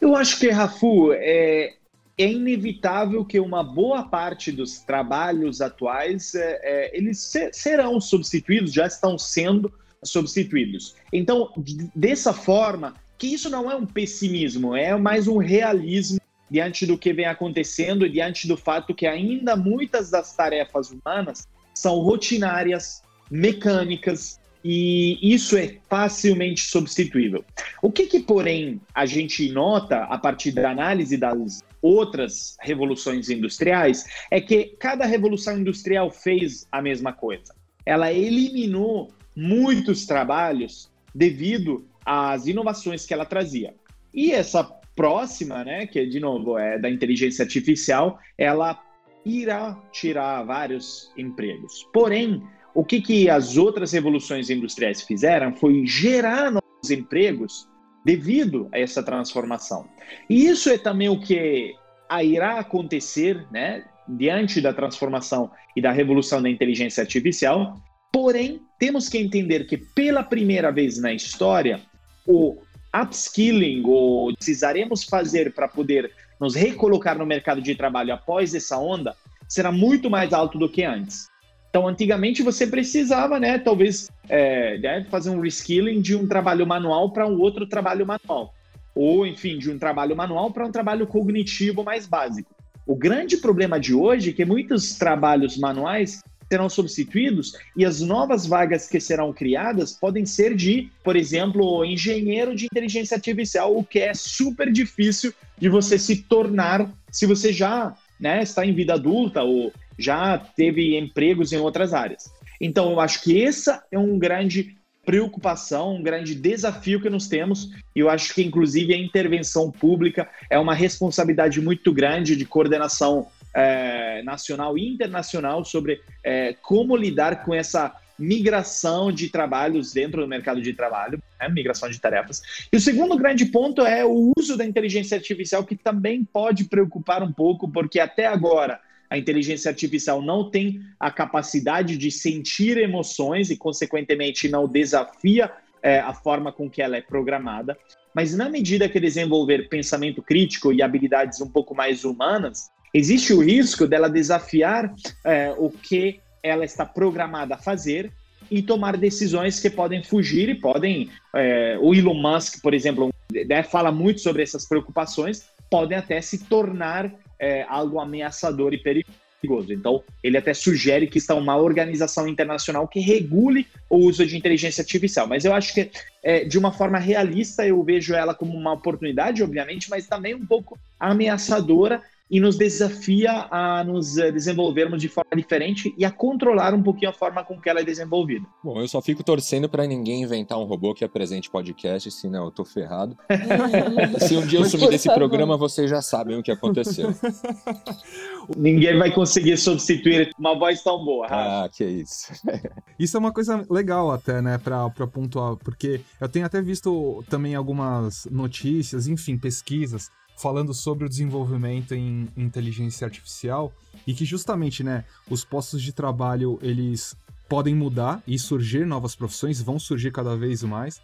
Eu acho que, Rafu, é, é inevitável que uma boa parte dos trabalhos atuais, é, é, eles serão substituídos, já estão sendo substituídos. Então, dessa forma, que isso não é um pessimismo, é mais um realismo diante do que vem acontecendo e diante do fato que ainda muitas das tarefas humanas são rotinárias, mecânicas, e isso é facilmente substituível. O que, que, porém, a gente nota a partir da análise das outras revoluções industriais é que cada revolução industrial fez a mesma coisa. Ela eliminou muitos trabalhos devido às inovações que ela trazia. E essa próxima, né, que de novo é da inteligência artificial, ela irá tirar vários empregos. Porém, o que, que as outras revoluções industriais fizeram foi gerar novos empregos devido a essa transformação. E isso é também o que irá acontecer, né, diante da transformação e da revolução da inteligência artificial, Porém, temos que entender que pela primeira vez na história, o upskilling, ou precisaremos fazer para poder nos recolocar no mercado de trabalho após essa onda, será muito mais alto do que antes. Então, antigamente você precisava, né, talvez, é, né, fazer um reskilling de um trabalho manual para um outro trabalho manual. Ou, enfim, de um trabalho manual para um trabalho cognitivo mais básico. O grande problema de hoje é que muitos trabalhos manuais serão substituídos e as novas vagas que serão criadas podem ser de, por exemplo, engenheiro de inteligência artificial, o que é super difícil de você se tornar se você já né, está em vida adulta ou já teve empregos em outras áreas. Então, eu acho que essa é um grande preocupação, um grande desafio que nós temos, e eu acho que, inclusive, a intervenção pública é uma responsabilidade muito grande de coordenação é, nacional e internacional sobre é, como lidar com essa migração de trabalhos dentro do mercado de trabalho, né, migração de tarefas. E o segundo grande ponto é o uso da inteligência artificial, que também pode preocupar um pouco, porque até agora a inteligência artificial não tem a capacidade de sentir emoções e, consequentemente, não desafia é, a forma com que ela é programada. Mas na medida que desenvolver pensamento crítico e habilidades um pouco mais humanas, existe o risco dela desafiar é, o que ela está programada a fazer e tomar decisões que podem fugir e podem. É, o Elon Musk, por exemplo, né, fala muito sobre essas preocupações, podem até se tornar é, algo ameaçador e perigoso. Então, ele até sugere que está uma organização internacional que regule o uso de inteligência artificial. Mas eu acho que, é, de uma forma realista, eu vejo ela como uma oportunidade, obviamente, mas também um pouco ameaçadora e nos desafia a nos eh, desenvolvermos de forma diferente e a controlar um pouquinho a forma com que ela é desenvolvida. Bom, eu só fico torcendo para ninguém inventar um robô que apresente podcast, senão eu tô ferrado. Se um dia eu sumir desse programa, vocês já sabem o que aconteceu. ninguém vai conseguir substituir uma voz tão boa. Ah, que isso. isso é uma coisa legal até, né, para pontuar, porque eu tenho até visto também algumas notícias, enfim, pesquisas falando sobre o desenvolvimento em inteligência artificial e que justamente, né, os postos de trabalho eles podem mudar e surgir novas profissões, vão surgir cada vez mais,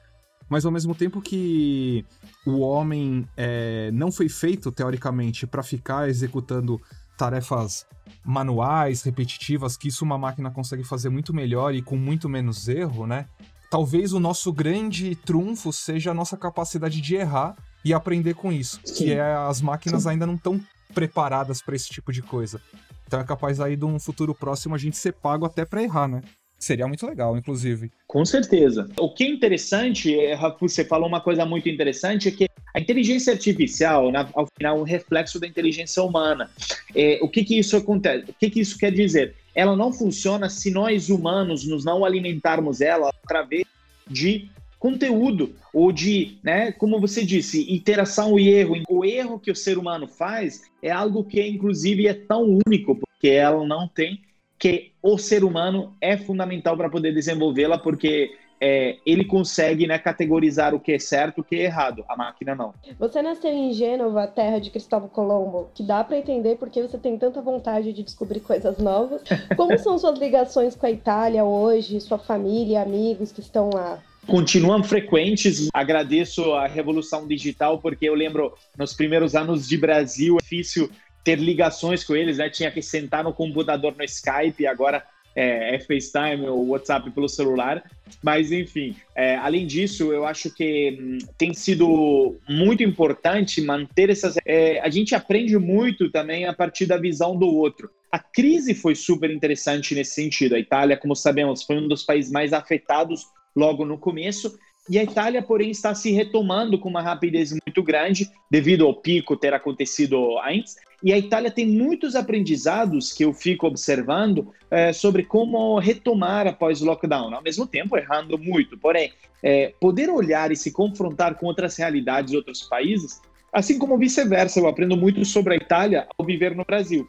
mas ao mesmo tempo que o homem é, não foi feito teoricamente para ficar executando tarefas manuais, repetitivas, que isso uma máquina consegue fazer muito melhor e com muito menos erro, né? Talvez o nosso grande trunfo seja a nossa capacidade de errar e aprender com isso, Sim. que é as máquinas Sim. ainda não estão preparadas para esse tipo de coisa. Então é capaz aí de um futuro próximo a gente ser pago até para errar, né? Seria muito legal, inclusive. Com certeza. O que é interessante, é, você falou uma coisa muito interessante, é que a inteligência artificial, ao final, é um reflexo da inteligência humana. É, o que, que isso acontece? O que, que isso quer dizer? Ela não funciona se nós humanos nos não alimentarmos ela através de conteúdo ou de, né, como você disse, interação e erro. O erro que o ser humano faz é algo que, inclusive, é tão único, porque ela não tem que o ser humano é fundamental para poder desenvolvê-la, porque é, ele consegue né, categorizar o que é certo e o que é errado. A máquina não. Você nasceu em Gênova, terra de Cristóvão Colombo, que dá para entender porque você tem tanta vontade de descobrir coisas novas. Como são suas ligações com a Itália hoje, sua família, amigos que estão lá? Continuam frequentes. Agradeço a revolução digital, porque eu lembro nos primeiros anos de Brasil, é difícil ter ligações com eles, né? Tinha que sentar no computador no Skype, agora é, é FaceTime ou WhatsApp pelo celular. Mas, enfim, é, além disso, eu acho que hum, tem sido muito importante manter essas. É, a gente aprende muito também a partir da visão do outro. A crise foi super interessante nesse sentido. A Itália, como sabemos, foi um dos países mais afetados logo no começo. E a Itália, porém, está se retomando com uma rapidez muito grande, devido ao pico ter acontecido antes. E a Itália tem muitos aprendizados que eu fico observando é, sobre como retomar após o lockdown, ao mesmo tempo errando muito. Porém, é, poder olhar e se confrontar com outras realidades de outros países, assim como vice-versa, eu aprendo muito sobre a Itália ao viver no Brasil.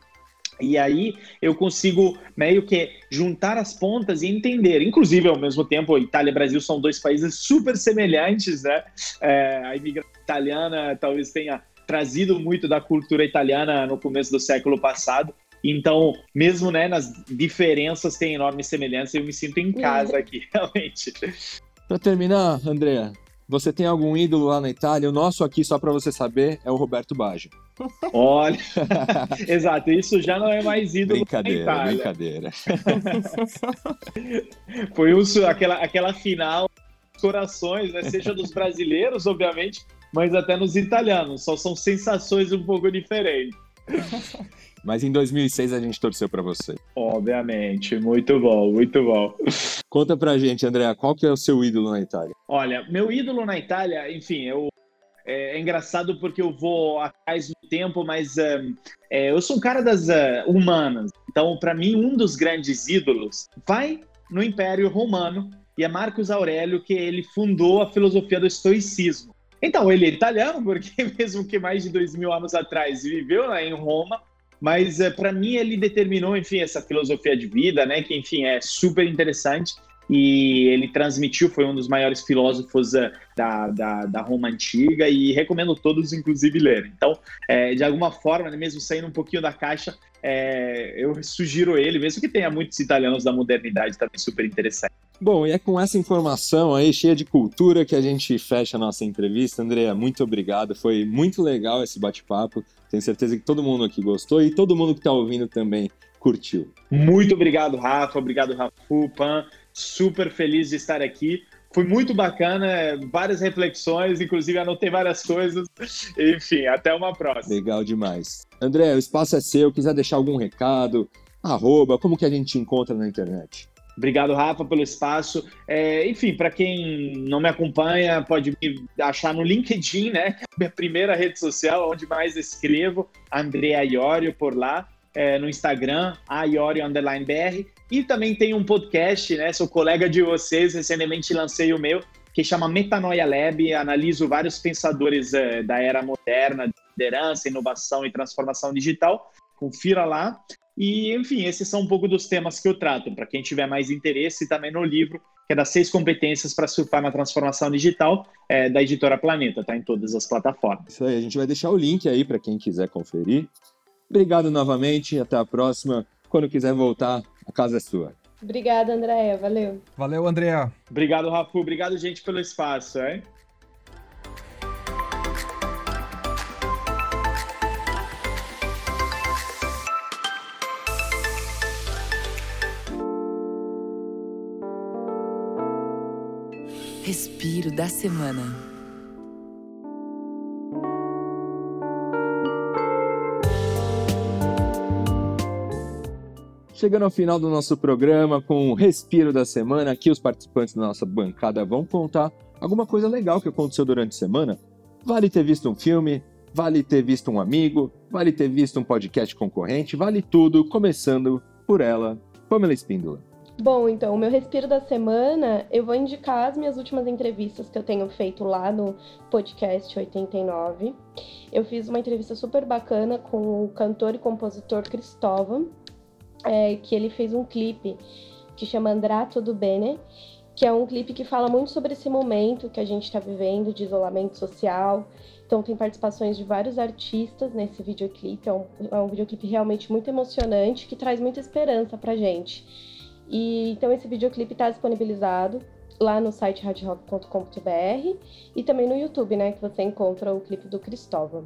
E aí eu consigo meio que juntar as pontas e entender. Inclusive, ao mesmo tempo, Itália e Brasil são dois países super semelhantes, né? É, a imigração italiana talvez tenha trazido muito da cultura italiana no começo do século passado. Então, mesmo né, nas diferenças, tem enorme semelhança e eu me sinto em casa uhum. aqui, realmente. Para terminar, Andrea, você tem algum ídolo lá na Itália? O nosso aqui, só para você saber, é o Roberto Baggio. Olha, exato, isso já não é mais ídolo Brincadeira, brincadeira. Foi isso, aquela, aquela final, corações, né? seja dos brasileiros, obviamente, mas até nos italianos. Só são sensações um pouco diferentes. Mas em 2006 a gente torceu para você. Obviamente, muito bom, muito bom. Conta pra gente, André, qual que é o seu ídolo na Itália? Olha, meu ídolo na Itália, enfim, eu é, é engraçado porque eu vou atrás do tempo, mas é, é, eu sou um cara das uh, humanas. Então, para mim, um dos grandes ídolos vai no Império Romano e é Marcos Aurélio que ele fundou a filosofia do estoicismo. Então, ele é italiano, porque mesmo que mais de dois mil anos atrás viveu lá em Roma, mas uh, para mim ele determinou, enfim, essa filosofia de vida, né, que enfim é super interessante e ele transmitiu, foi um dos maiores filósofos uh, da, da, da, Roma Antiga e recomendo todos, inclusive, lerem. Então, é, de alguma forma, né, mesmo saindo um pouquinho da caixa, é, eu sugiro ele, mesmo que tenha muitos italianos da modernidade também super interessante. Bom, e é com essa informação aí, cheia de cultura, que a gente fecha a nossa entrevista. Andrea, muito obrigado. Foi muito legal esse bate-papo. Tenho certeza que todo mundo aqui gostou e todo mundo que está ouvindo também curtiu. Muito obrigado, Rafa. Obrigado, Rafa Pan. Super feliz de estar aqui. Foi muito bacana, várias reflexões, inclusive anotei várias coisas. Enfim, até uma próxima. Legal demais. André, o espaço é seu. Quiser deixar algum recado, arroba, como que a gente te encontra na internet? Obrigado, Rafa, pelo espaço. É, enfim, para quem não me acompanha, pode me achar no LinkedIn, né? Minha primeira rede social, onde mais escrevo, Andrea Iorio por lá. É, no Instagram, iorio_br. E também tem um podcast, né? Sou colega de vocês, recentemente lancei o meu, que chama Metanoia Lab. Analiso vários pensadores é, da era moderna, de liderança, inovação e transformação digital. Confira lá. E, enfim, esses são um pouco dos temas que eu trato, para quem tiver mais interesse também no livro, que é das seis competências para surfar na transformação digital, é, da editora Planeta, tá em todas as plataformas. Isso aí, a gente vai deixar o link aí para quem quiser conferir. Obrigado novamente, até a próxima. Quando quiser voltar, a casa é sua. Obrigada, Andréia. Valeu. Valeu, Andréa. Obrigado, Rafu. Obrigado, gente, pelo espaço. Hein? Da semana. Chegando ao final do nosso programa com o Respiro da Semana, aqui os participantes da nossa bancada vão contar alguma coisa legal que aconteceu durante a semana. Vale ter visto um filme, vale ter visto um amigo, vale ter visto um podcast concorrente, vale tudo, começando por ela, Pamela Espíndola. Bom, então, o meu respiro da semana, eu vou indicar as minhas últimas entrevistas que eu tenho feito lá no podcast 89. Eu fiz uma entrevista super bacana com o cantor e compositor Cristóvão, é, que ele fez um clipe que chama Andrá Tudo Bene, que é um clipe que fala muito sobre esse momento que a gente está vivendo de isolamento social. Então tem participações de vários artistas nesse videoclipe. É um, é um videoclipe realmente muito emocionante que traz muita esperança pra gente. E então esse videoclipe está disponibilizado lá no site radiorock.com.br e também no YouTube, né, que você encontra o clipe do Cristóvão.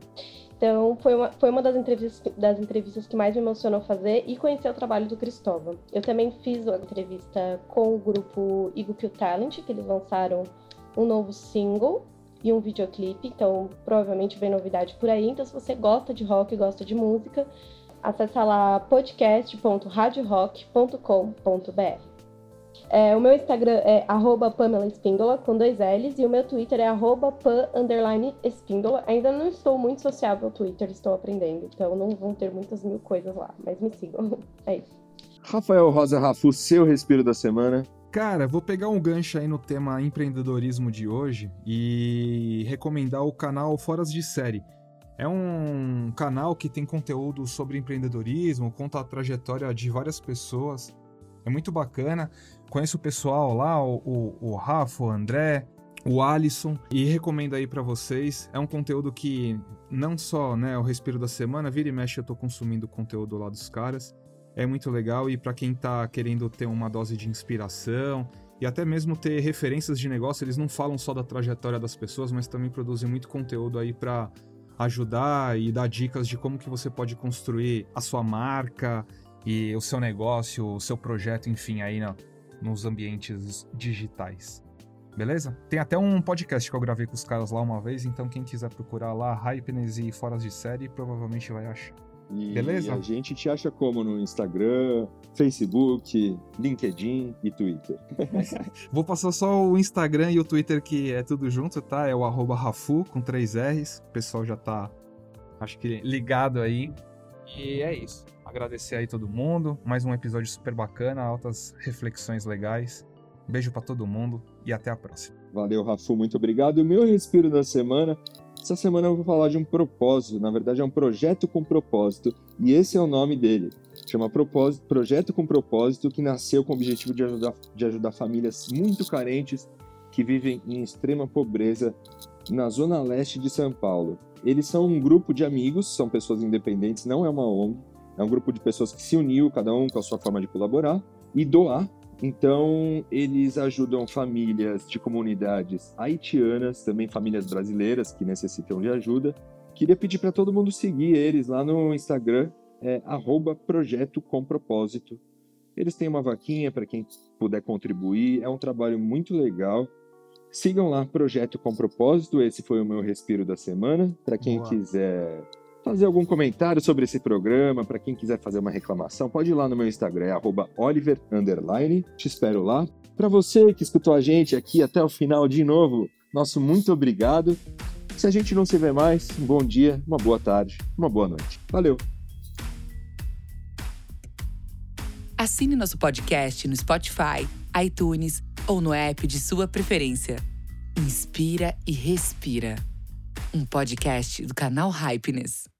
Então, foi uma, foi uma das, entrevistas, das entrevistas que mais me emocionou fazer e conhecer o trabalho do Cristóvão. Eu também fiz uma entrevista com o grupo Igupio Talent, que eles lançaram um novo single e um videoclipe, então provavelmente vem novidade por aí. Então, se você gosta de rock, gosta de música, acessa lá podcast.radiorock.com.br. É, o meu Instagram é arroba Pamela Espíndola, com dois L's, e o meu Twitter é arroba Pam Espíndola. Ainda não estou muito sociável no Twitter, estou aprendendo, então não vão ter muitas mil coisas lá, mas me sigam. É isso. Rafael Rosa Rafu, seu respiro da semana. Cara, vou pegar um gancho aí no tema empreendedorismo de hoje e recomendar o canal Foras de Série. É um canal que tem conteúdo sobre empreendedorismo, conta a trajetória de várias pessoas. É muito bacana. Conheço o pessoal lá, o, o, o Rafa, o André, o Alisson e recomendo aí para vocês. É um conteúdo que não só, né, o respiro da semana, vira e mexe eu tô consumindo conteúdo lá dos caras. É muito legal e para quem tá querendo ter uma dose de inspiração e até mesmo ter referências de negócio, eles não falam só da trajetória das pessoas, mas também produzem muito conteúdo aí para ajudar e dar dicas de como que você pode construir a sua marca e o seu negócio, o seu projeto, enfim, aí no, nos ambientes digitais. Beleza? Tem até um podcast que eu gravei com os caras lá uma vez, então quem quiser procurar lá Hypeness e Foras de Série, provavelmente vai achar. E Beleza? a gente te acha como no Instagram, Facebook, LinkedIn e Twitter. Vou passar só o Instagram e o Twitter, que é tudo junto, tá? É o arroba Rafu, com três R's. O pessoal já tá, acho que, ligado aí. E é isso. Agradecer aí todo mundo. Mais um episódio super bacana, altas reflexões legais. Beijo para todo mundo e até a próxima. Valeu, Rafu, muito obrigado. E o meu respiro da semana. Essa semana eu vou falar de um propósito, na verdade é um projeto com propósito, e esse é o nome dele. Chama propósito, Projeto com Propósito, que nasceu com o objetivo de ajudar, de ajudar famílias muito carentes que vivem em extrema pobreza na zona leste de São Paulo. Eles são um grupo de amigos, são pessoas independentes, não é uma ONG, é um grupo de pessoas que se uniu, cada um com a sua forma de colaborar e doar. Então, eles ajudam famílias de comunidades haitianas, também famílias brasileiras que necessitam de ajuda. Queria pedir para todo mundo seguir eles lá no Instagram, é Projeto com Propósito. Eles têm uma vaquinha para quem puder contribuir, é um trabalho muito legal. Sigam lá, Projeto com Propósito. Esse foi o meu respiro da semana. Para quem Boa. quiser fazer algum comentário sobre esse programa, para quem quiser fazer uma reclamação, pode ir lá no meu Instagram, é Oliver underline. Te espero lá. Para você que escutou a gente aqui até o final de novo, nosso muito obrigado. Se a gente não se vê mais, um bom dia, uma boa tarde, uma boa noite. Valeu! Assine nosso podcast no Spotify, iTunes ou no app de sua preferência. Inspira e respira. Um podcast do canal Hypeness.